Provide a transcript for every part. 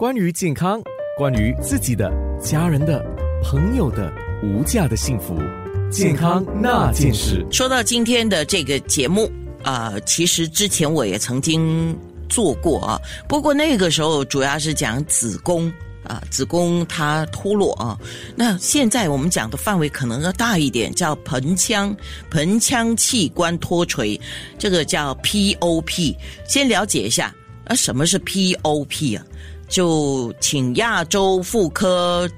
关于健康，关于自己的、家人的、朋友的无价的幸福，健康那件事。说到今天的这个节目啊、其实之前我也曾经做过啊，不过那个时候主要是讲子宫。啊，子宫它脱落啊，那现在我们讲的范围可能要大一点，叫盆腔盆腔器官脱垂，这个叫 POP。先了解一下啊，什么是 POP 啊？就请亚洲妇科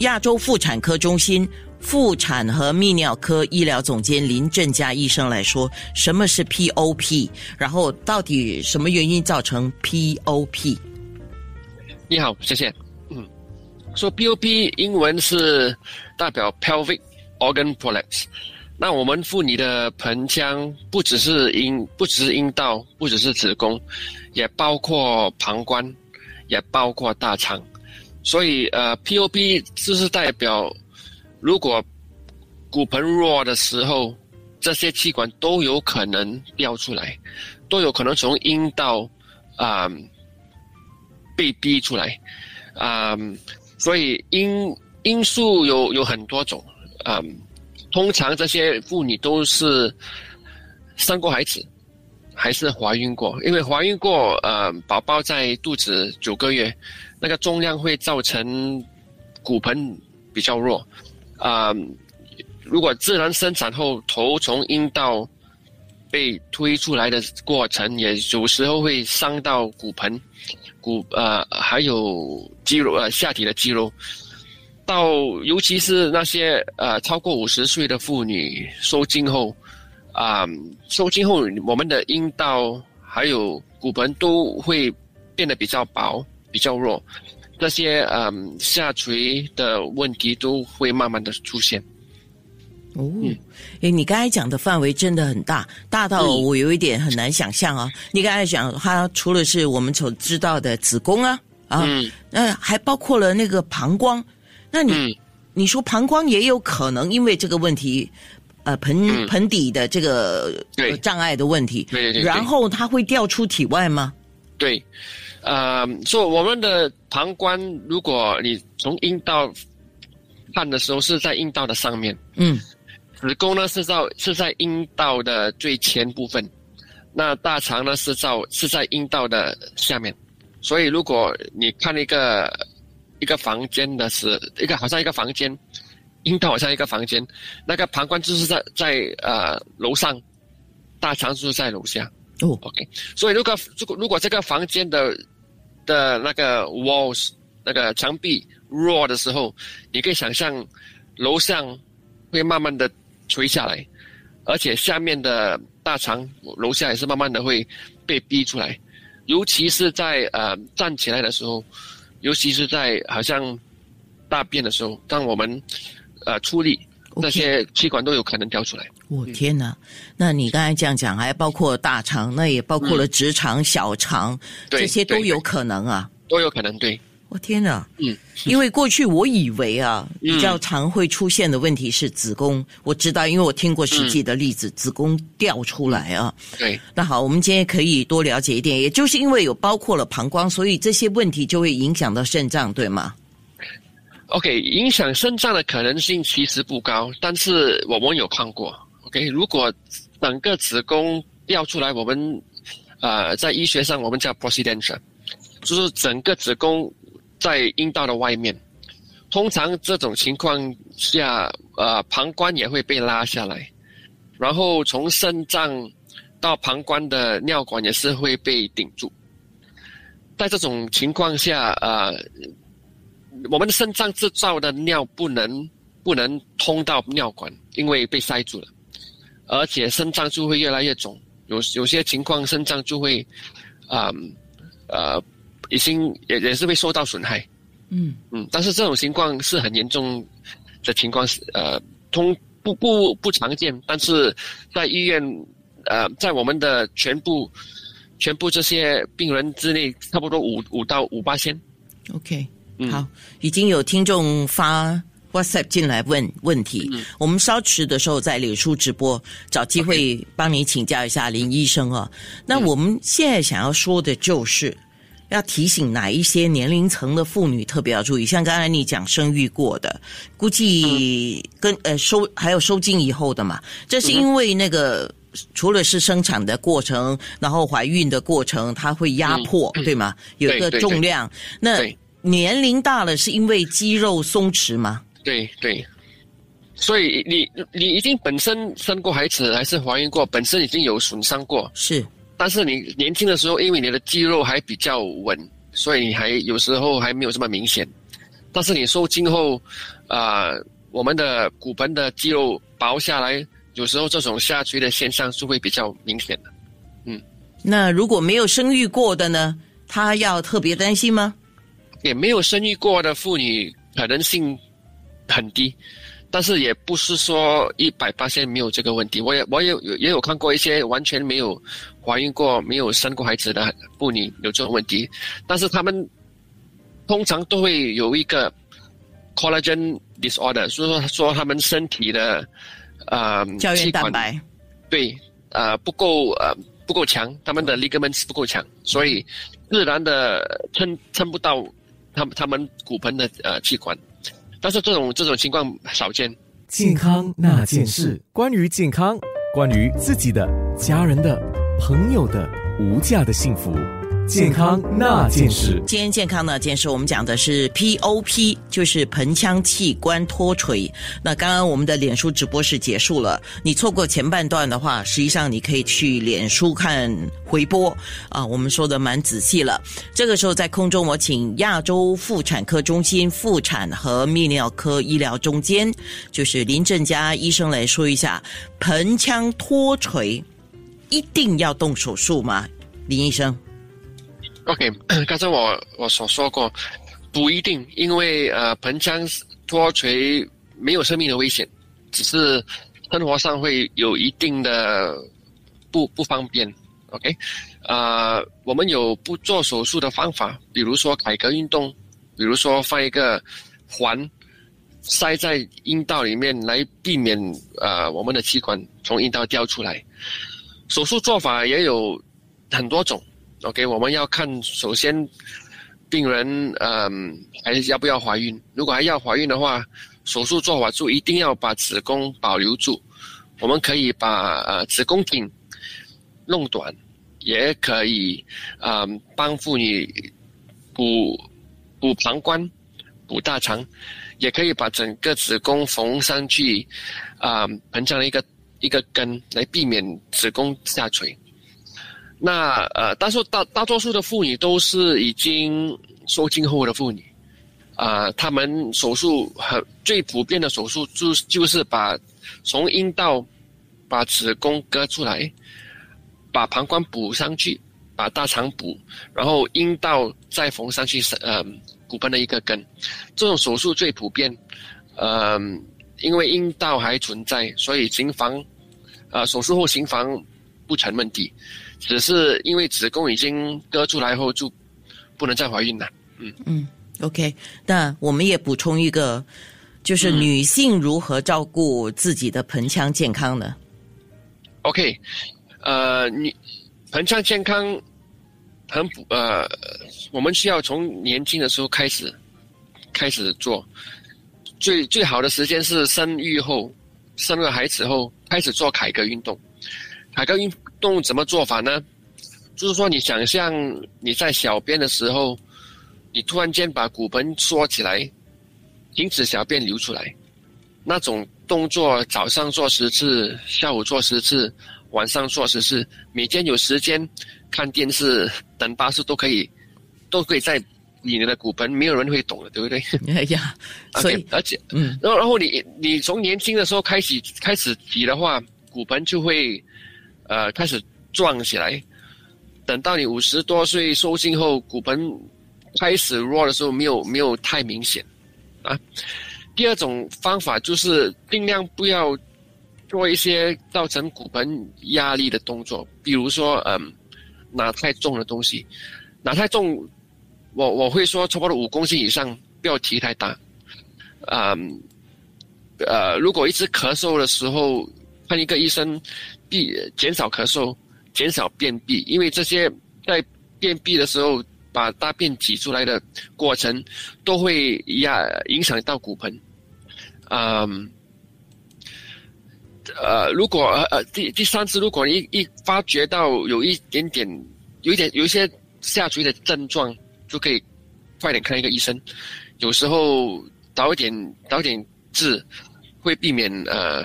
亚洲妇产科中心妇产和泌尿科医疗总监林正佳医生来说，什么是 POP，然后到底什么原因造成 POP？你好，谢谢。嗯，说 POP 英文是代表 pelvic organ prolapse。那我们妇女的盆腔不只是阴，不只是阴道，不只是子宫，也包括膀胱，也包括大肠。所以呃，POP 就是代表，如果骨盆弱的时候，这些器官都有可能掉出来，都有可能从阴道啊、被逼出来，啊、所以因因素有有很多种，啊、通常这些妇女都是生过孩子，还是怀孕过，因为怀孕过，呃，宝宝在肚子九个月，那个重量会造成骨盆比较弱，啊、如果自然生产后头从阴道被推出来的过程，也有时候会伤到骨盆。骨呃还有肌肉呃下体的肌肉，到尤其是那些呃超过五十岁的妇女受精后，啊、受精后我们的阴道还有骨盆都会变得比较薄、比较弱，这些嗯、下垂的问题都会慢慢的出现。哦，哎，你刚才讲的范围真的很大，大到嗯我有一点很难想象啊。你刚才讲，它除了是我们所知道的子宫啊，啊，嗯那还包括了那个膀胱。那你、嗯你说膀胱也有可能因为这个问题，呃，盆、嗯盆底的这个障碍的问题，对对对对然后它会掉出体外吗？对，呃，说我们的膀胱，如果你从阴道看的时候是在阴道的上面。嗯子宫呢是在是在阴道的最前部分，那大肠呢是在是在阴道的下面，所以如果你看一个一个房间的是一个好像一个房间，阴道好像一个房间，那个膀胱就是在在呃楼上，大肠就是在楼下。哦 OK，所以如果如果如果这个房间的的那个 walls 那个墙壁弱的时候，你可以想象楼上会慢慢的垂下来，而且下面的大肠楼下也是慢慢的会被逼出来，尤其是在呃站起来的时候，尤其是在好像大便的时候，当我们呃出力这些气管都有可能掉出来。我、天哪！那你刚才这样讲，还包括大肠，那也包括了直肠、小肠，这些都有可能啊！都有可能对，我天哪！嗯，因为过去我以为啊，嗯比较常会出现的问题是子宫，我知道，因为我听过实际的例嗯子，子宫掉出来啊。对。那好，我们今天可以多了解一点，也就是因为有包括了膀胱，所以这些问题就会影响到肾脏，对吗？OK，影响肾脏的可能性其实不高，但是我们有看过。OK，如果整个子宫掉出来，我们呃在医学上我们叫 procedentia，就是整个子宫在阴道的外面。通常这种情况下，呃，膀胱也会被拉下来，然后从肾脏到膀胱的尿管也是会被顶住。在这种情况下，呃，我们的肾脏制造的尿不能不能通到尿管，因为被塞住了，而且肾脏就会越来越肿，有有些情况肾脏就会，啊、呃，已经也也是会受到损害，嗯，嗯，但是这种情况是很严重的情况，是呃，通不不不常见，但是在医院，呃，在我们的全部全部这些病人之内，差不多五五到五八千。OK，、嗯。好，已经有听众发 WhatsApp 进来问问题，嗯。我们稍迟的时候在脸书直播，找机会帮你请教一下林医生啊。那我们现在想要说的就是，要提醒哪一些年龄层的妇女特别要注意？像刚才你讲生育过的，估计跟呃收还有收经以后的嘛，这是因为那个除了是生产的过程，然后怀孕的过程，它会压迫，对吗？有一个重量。那对年龄大了是因为肌肉松弛吗？对对，所以你你已经本身生过孩子还是怀孕过，本身已经有损伤过，是但是你年轻的时候，因为你的肌肉还比较稳，所以你还有时候还没有这么明显。但是你受精后，啊、我们的骨盆的肌肉薄下来，有时候这种下垂的现象是会比较明显的。那如果没有生育过的呢？他要特别担心吗？也没有生育过的妇女可能性很低，但是也不是说一百八千没有这个问题。我也我也有也有看过一些完全没有怀孕过、没有生过孩子的妇女有这种问题，但是他们通常都会有一个 collagen disorder，所以说说他们身体的呃胶原蛋白。对，呃，不够呃不够强，他们的 ligaments 不够强，所以自然的撑撑不到他们他们骨盆的呃器官，但是这种这种情况少见。健康那件事，关于健康，关于自己的、家人的、朋友的无价的幸福，健康那件事。今天健康那件事，我们讲的是 POP，就是盆腔器官脱垂。那刚刚我们的脸书直播室结束了，你错过前半段的话，实际上你可以去脸书看回播啊。我们说的蛮仔细了。这个时候在空中，我请亚洲妇产科中心妇产和泌尿科医疗中间，就是林正佳医生来说一下盆腔脱垂一定要动手术吗？林医生。OK，刚才我我所说过，不一定，因为呃盆腔脱垂没有生命的危险，只是生活上会有一定的不不方便。OK，呃，我们有不做手术的方法，比如说改革运动，比如说放一个环塞在阴道里面来避免呃我们的气管从阴道掉出来。手术做法也有很多种。OK，我们要看首先病人嗯还要不要怀孕，如果还要怀孕的话，手术做法就一定要把子宫保留住。我们可以把呃子宫颈弄短，也可以嗯帮妇女补补膀胱、补大肠，也可以把整个子宫缝上去，啊、盆腔的一个一个根，来避免子宫下垂。那呃，大数大大多数的妇女都是已经受精后的妇女，啊、她们手术很最普遍的手术就就是把从阴道把子宫割出来，把膀胱补上去，把大肠补，然后阴道再缝上去，呃，骨盆的一个根，这种手术最普遍，呃，因为阴道还存在，所以行房，呃，手术后行房不成问题。只是因为子宫已经割出来后就不能再怀孕了。嗯嗯 OK，那我们也补充一个，就是女性如何照顾自己的盆腔健康呢？OK，呃，你盆腔健康很补呃，我们需要从年轻的时候开始开始做，最最好的时间是生育后，生了孩子后开始做凯格运动。凯格运动怎么做法呢？就是说，你想象你在小便的时候，你突然间把骨盆缩起来，停止小便流出来，那种动作，早上做十次，下午做十次，晚上做十次，每天有时间看电视、等巴士都可以，都可以在你的骨盆，没有人会懂的，对不对？哎呀，所以而且，嗯，然后然后你你从年轻的时候开始开始挤的话，骨盆就会呃开始壮起来。等到你五十多岁收心后，骨盆开始弱的时候，没有没有太明显啊。第二种方法就是尽量不要做一些造成骨盆压力的动作，比如说嗯拿太重的东西，拿太重，我我会说差不多五公斤以上，不要提太大。嗯，呃，如果一直咳嗽的时候，看一个医生，避减少咳嗽，减少便秘，因为这些在便秘的时候把大便挤出来的过程，都会压影响到骨盆。嗯，呃，如果呃第第三次，如果一一发觉到有一点点，有一点有一些下垂的症状，就可以快点看一个医生。有时候早一点早一点治，会避免呃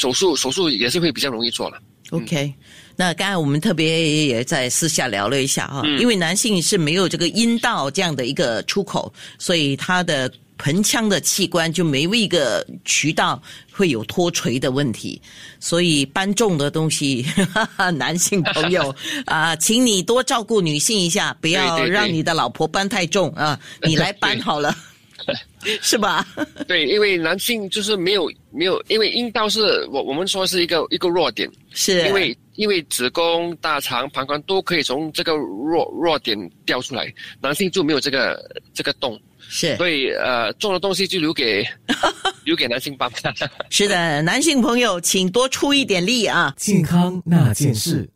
手术手术也是会比较容易做了。OK，那刚才我们特别也在私下聊了一下哈，嗯。因为男性是没有这个阴道这样的一个出口，所以他的盆腔的器官就没有一个渠道会有脱垂的问题，所以搬重的东西，哈 哈男性朋友 啊，请你多照顾女性一下，不要让你的老婆搬太重啊，你来搬好了，是吧？对，因为男性就是没有没有，因为阴道是我我们说是一个一个弱点，是，因为因为子宫、大肠、膀胱都可以从这个弱弱点掉出来，男性就没有这个这个洞，是所以呃重的东西就留给 留给男性搬。是的，男性朋友请多出一点力啊。健康那件事。